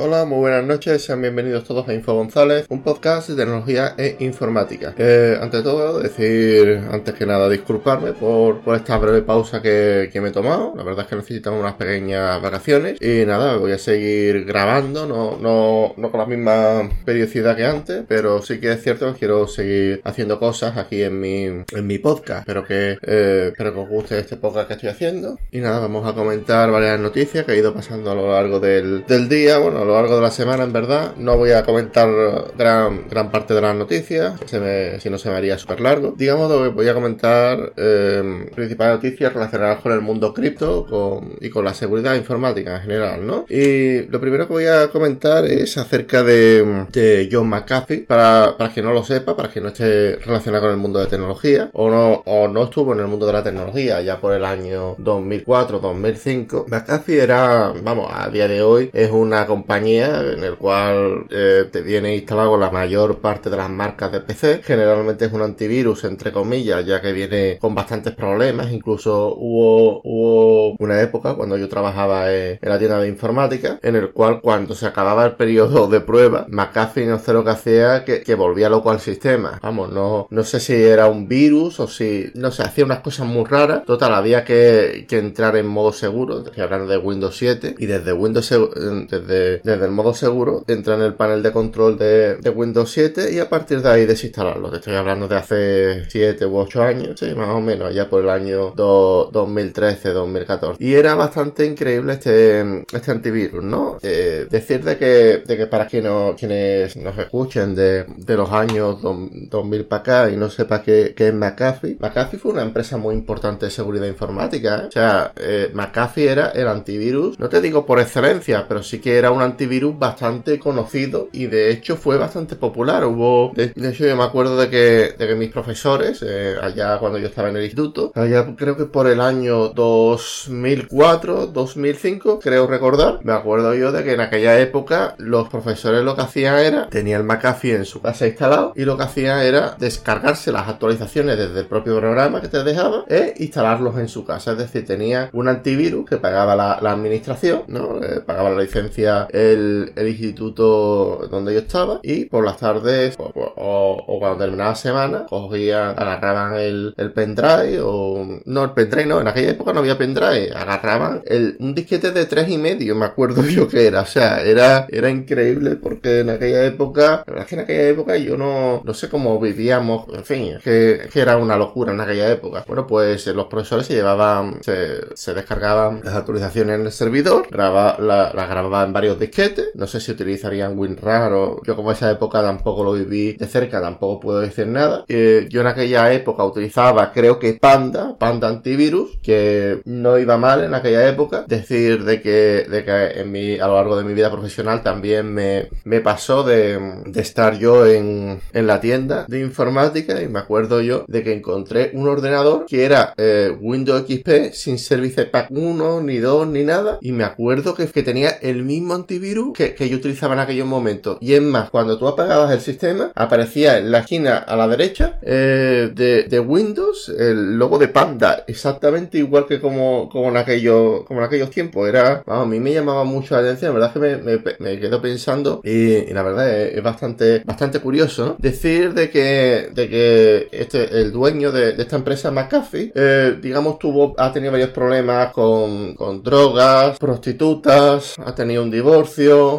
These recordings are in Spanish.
Hola, muy buenas noches, sean bienvenidos todos a Info González, un podcast de tecnología e informática. Eh, ante todo, decir, antes que nada, disculparme por, por esta breve pausa que, que, me he tomado. La verdad es que necesitamos unas pequeñas vacaciones. Y nada, voy a seguir grabando, no, no, no con la misma periodicidad que antes, pero sí que es cierto que quiero seguir haciendo cosas aquí en mi, en mi podcast. Espero que, eh, espero que os guste este podcast que estoy haciendo. Y nada, vamos a comentar varias noticias que he ido pasando a lo largo del, del día, bueno, lo largo de la semana en verdad. No voy a comentar gran, gran parte de las noticias, si no se me haría súper largo. Digamos que voy a comentar eh, principales noticias relacionadas con el mundo cripto y con la seguridad informática en general, ¿no? Y lo primero que voy a comentar es acerca de, John McAfee, para, para quien no lo sepa, para quien no esté relacionado con el mundo de tecnología o no, o no estuvo en el mundo de la tecnología ya por el año 2004-2005. McAfee era, vamos, a día de hoy es una compañía en el cual eh, te viene instalado la mayor parte de las marcas de PC. Generalmente es un antivirus, entre comillas, ya que viene con bastantes problemas. Incluso hubo, hubo una época cuando yo trabajaba en, la tienda de informática, en el cual cuando se acababa el periodo de prueba, McAfee no sé lo que hacía, que, que volvía loco al sistema. Vamos, no, no sé si era un virus o si, no sé, hacía unas cosas muy raras. Total, había que, entrar en modo seguro, que hablan de Windows 7, y desde Windows, desde, desde el modo seguro, entra en el panel de control de, Windows 7 y a partir de ahí desinstalarlo. Estoy hablando de hace 7 u 8 años, sí, más o menos, ya por el año 2013, 2014. Y era bastante increíble este, este antivirus, ¿no? Eh, decir de que, de que para quienes, quienes nos escuchen de, de los años 2000 para acá y no sepa qué, qué es McAfee, McAfee fue una empresa muy importante de seguridad informática, ¿eh? O sea, eh, McAfee era el antivirus, no te digo por excelencia, pero sí que era un antivirus bastante conocido y de hecho fue bastante popular. Hubo, de, hecho yo me acuerdo de que, de que mis profesores, eh, allá cuando yo estaba en el instituto, allá creo que por el año 2004, 2005, creo recordar, me acuerdo yo de que en aquella época los profesores lo que hacían era, tenía el McAfee en su casa instalado y lo que hacían era descargarse las actualizaciones desde el propio programa que te dejaba e instalarlos en su casa. Es decir, tenía un antivirus que pagaba la, la administración, ¿no? Eh, pagaba la licencia el, el, instituto donde yo estaba y por las tardes o, o, o cuando terminaba la semana cogían, agarraban el, pendrive o no el pendrive no, en aquella época no había pendrive, agarraban un disquete de tres y medio, me acuerdo yo que era, o sea, era, era increíble porque en aquella época, la verdad es que en aquella época yo no, no sé cómo vivíamos, en fin, que, que era una locura en aquella época. Bueno, pues los profesores se llevaban, se, descargaban las actualizaciones en el servidor, graba, la, la grababan en varios disquetes, no sé si utilizarían WinRAR o yo como esa época tampoco lo viví de cerca, tampoco puedo decir nada. Eh, yo en aquella época utilizaba, creo que Panda, Panda Antivirus, que no iba mal en aquella época. Decir de que, de que en mi, a lo largo de mi vida profesional también me, me pasó de, de estar yo en, en la tienda de informática y me acuerdo yo de que encontré un ordenador que era eh, Windows XP sin Service Pack 1, ni 2, ni nada. Y me acuerdo que, que tenía el mismo antivirus que, que, yo utilizaba en aquellos momentos. Y es más, cuando tú apagabas el sistema, aparecía en la esquina a la derecha eh, de, Windows el logo de Panda, exactamente igual que como, como, en, aquello, como en aquellos tiempos. Era, a mí me llamaba mucho la atención, la verdad que me, me, quedo pensando y, la verdad es, es, bastante, bastante curioso. Decir de que, de que este, el dueño de, de esta empresa, McAfee, eh, digamos, tuvo, ha tenido varios problemas con, con drogas, prostitutas, ha tenido un divorcio,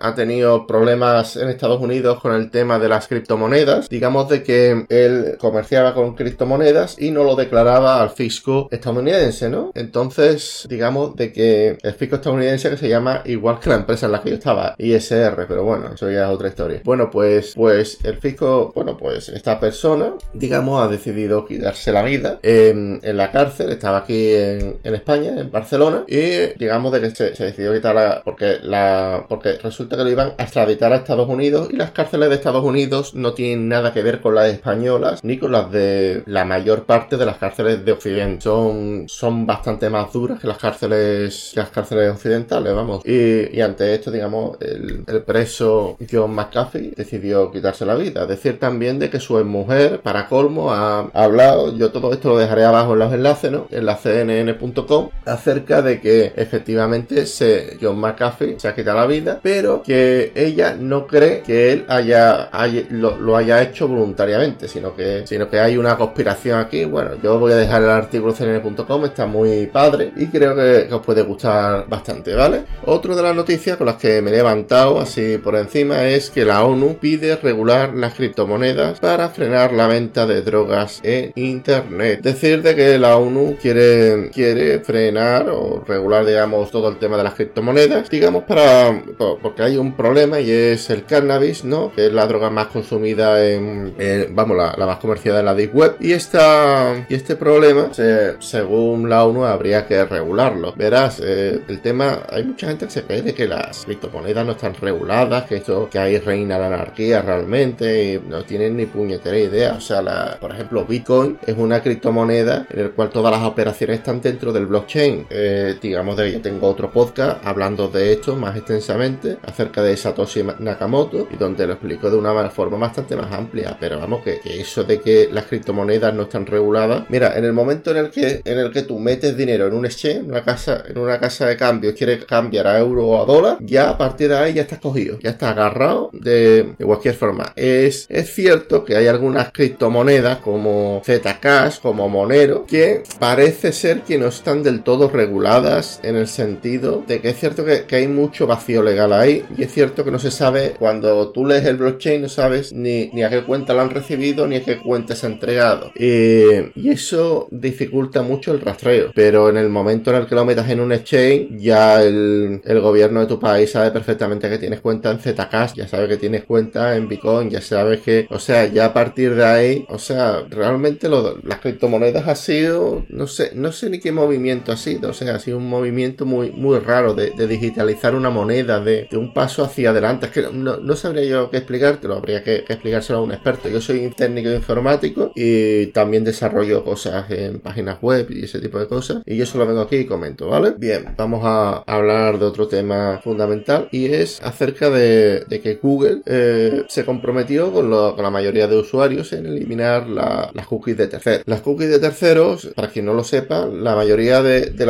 ha tenido problemas en Estados Unidos con el tema de las criptomonedas. Digamos de que él comerciaba con criptomonedas y no lo declaraba al fisco estadounidense, ¿no? Entonces, digamos de que el fisco estadounidense que se llama igual que la empresa en la que yo estaba, ISR, pero bueno, eso ya es otra historia. Bueno, pues, pues el fisco, bueno, pues esta persona, digamos, ha decidido quitarse la vida en, la cárcel, estaba aquí en, en, España, en Barcelona, y digamos de que se, se decidió quitar la, porque la, porque resulta que lo iban a extraditar a Estados Unidos y las cárceles de Estados Unidos no tienen nada que ver con las españolas ni con las de la mayor parte de las cárceles de Occidente. Son, son bastante más duras que las cárceles, que las cárceles occidentales, vamos. Y, ante esto, digamos, el, preso John McAfee decidió quitarse la vida. Decir también de que su mujer, para colmo, ha, ha hablado, yo todo esto lo dejaré abajo en los enlaces, ¿no? En la cnn.com, acerca de que efectivamente se, John McAfee se ha quitado la vida pero que ella no cree que él haya, lo, haya hecho voluntariamente, sino que, sino que hay una conspiración aquí. Bueno, yo voy a dejar el artículo cnn.com, está muy padre y creo que, os puede gustar bastante, ¿vale? Otro de las noticias con las que me he levantado así por encima es que la ONU pide regular las criptomonedas para frenar la venta de drogas en Internet. Decir de que la ONU quiere, quiere frenar o regular, digamos, todo el tema de las criptomonedas, digamos, para porque hay un problema y es el cannabis, ¿no? Que es la droga más consumida en, vamos, la, más comercial de la Deep Web. Y, esta, y este problema, según la ONU, habría que regularlo. Verás, eh, el tema, hay mucha gente que se cree que las criptomonedas no están reguladas, que esto, que ahí reina la anarquía realmente, y no tienen ni puñetera idea. O sea, por ejemplo, Bitcoin es una criptomoneda en el cual todas las operaciones están dentro del blockchain. Eh, digamos de yo tengo otro podcast hablando de esto más extensamente acerca de Satoshi Nakamoto y donde lo explico de una forma bastante más amplia. Pero vamos, que, eso de que las criptomonedas no están reguladas. Mira, en el momento en el que en el que tú metes dinero en un exchange, en una casa, en una casa de cambio, quieres cambiar a euro o a dólar, ya a partir de ahí ya estás cogido, ya estás agarrado de, cualquier forma. Es, es cierto que hay algunas criptomonedas como Zcash, como Monero, que parece ser que no están del todo reguladas en el sentido de que es cierto que, que hay mucho vacío y es cierto que no se sabe cuando tú lees el blockchain no sabes ni, ni a qué cuenta lo han recibido ni a qué cuenta se ha entregado. Y eso dificulta mucho el rastreo. Pero en el momento en el que lo metas en un exchange ya el, gobierno de tu país sabe perfectamente que tienes cuenta en Zcash ya sabe que tienes cuenta en Bitcoin ya sabes que o sea ya a partir de ahí o sea realmente las criptomonedas ha sido no sé no sé ni qué movimiento ha sido. O sea ha sido un movimiento muy muy raro de digitalizar una moneda de, de un paso hacia adelante. Es que no, sabría yo qué explicártelo, habría que, explicárselo a un experto. Yo soy técnico informático y también desarrollo cosas en páginas web y ese tipo de cosas. Y yo solo vengo aquí y comento, ¿vale? Bien, vamos a hablar de otro tema fundamental y es acerca de, que Google eh, se comprometió con, la mayoría de usuarios en eliminar las cookies de terceros. Las cookies de terceros, para quien no lo sepa, la mayoría de, de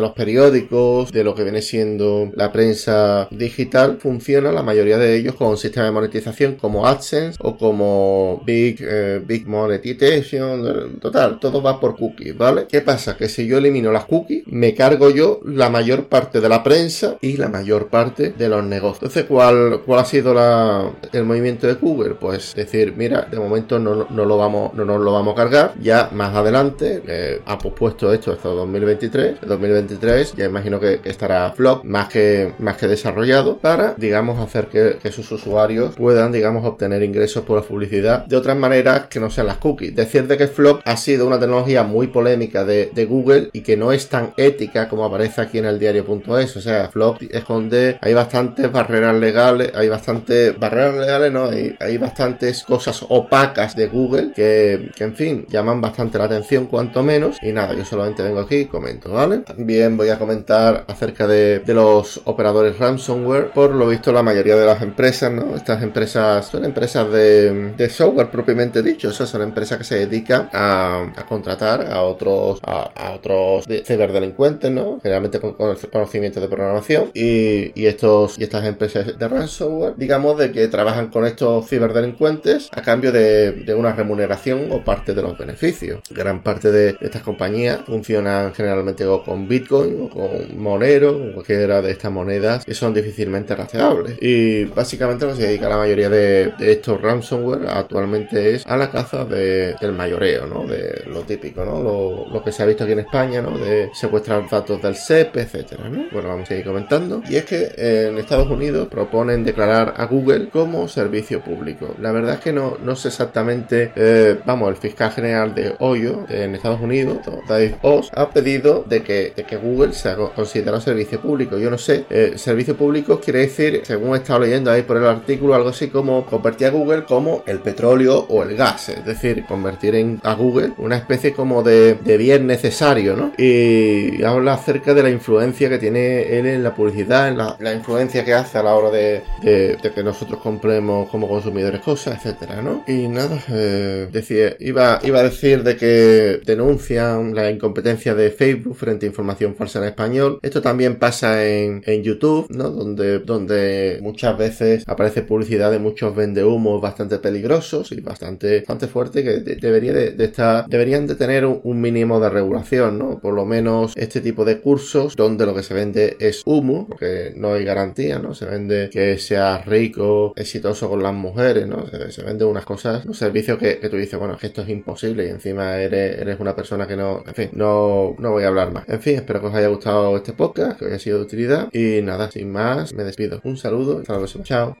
los periódicos, de lo que viene siendo la prensa digital, funciona la mayoría de ellos con un sistema de monetización como AdSense o como Big, eh, Big Monetization. Total, todo va por cookies, ¿vale? ¿Qué pasa? Que si yo elimino las cookies, me cargo yo la mayor parte de la prensa y la mayor parte de los negocios. Entonces, ¿cuál, cuál ha sido la, el movimiento de Google? Pues decir, mira, de momento no, no lo vamos, no nos lo vamos a cargar. Ya más adelante eh, ha pospuesto esto hasta 2023. En 2023 ya imagino que, estará Flock más que, más que desarrollado para digamos, hacer que, sus usuarios puedan, digamos, obtener ingresos por la publicidad de otras maneras que no sean las cookies. Decir de que Flock ha sido una tecnología muy polémica de, Google y que no es tan ética como aparece aquí en el diario.es. O sea, Flock esconde, hay bastantes barreras legales, hay bastantes barreras legales, no, hay, bastantes cosas opacas de Google que, en fin, llaman bastante la atención, cuanto menos. Y nada, yo solamente vengo aquí y comento, ¿vale? También voy a comentar acerca de, los operadores ransomware. Por lo visto la mayoría de las empresas, ¿no? Estas empresas son empresas de, software propiamente dicho, o son empresas que se dedican a, contratar a otros a, otros ciberdelincuentes, ¿no? Generalmente con, conocimiento de programación y, estos y estas empresas de ransomware, digamos de que trabajan con estos ciberdelincuentes a cambio de, una remuneración o parte de los beneficios. Gran parte de estas compañías funcionan generalmente con Bitcoin o con Monero cualquiera de estas monedas que son difícilmente rastreables y básicamente lo que se dedica la mayoría de, estos ransomware actualmente es a la caza del mayoreo, ¿no? De lo típico, ¿no? Lo, que se ha visto aquí en España, ¿no? De secuestrar datos del SEP, etcétera, ¿no? Bueno, vamos a seguir comentando. Y es que en Estados Unidos proponen declarar a Google como servicio público. La verdad es que no, no sé exactamente, eh, vamos, el fiscal general de Ohio en Estados Unidos, Dave Oz, ha pedido de que, que Google sea considerado servicio público. Yo no sé, eh, servicio público quiere decir según he estado leyendo ahí por el artículo, algo así como convertir a Google como el petróleo o el gas, es decir, convertir en, a Google una especie como de, bien necesario, ¿no? Y habla acerca de la influencia que tiene él en la publicidad, en la, influencia que hace a la hora de, que nosotros compremos como consumidores cosas, etcétera, ¿no? Y nada, eh, decía, iba, iba a decir de que denuncian la incompetencia de Facebook frente a información falsa en español. Esto también pasa en, en YouTube, ¿no? Donde, donde muchas veces aparece publicidad de muchos vendehumos bastante peligrosos y bastante, bastante fuerte que debería de, estar, deberían de tener un, mínimo de regulación, ¿no? Por lo menos este tipo de cursos donde lo que se vende es humo, porque no hay garantía, ¿no? Se vende que sea rico, exitoso con las mujeres, ¿no? Se, vende unas cosas, un servicio que, tú dices, bueno, que esto es imposible y encima eres, eres una persona que no, en fin, no, no voy a hablar más. En fin, espero que os haya gustado este podcast, que haya sido de utilidad y nada, sin más, me despido. Un saludo, hasta la próxima. Chao.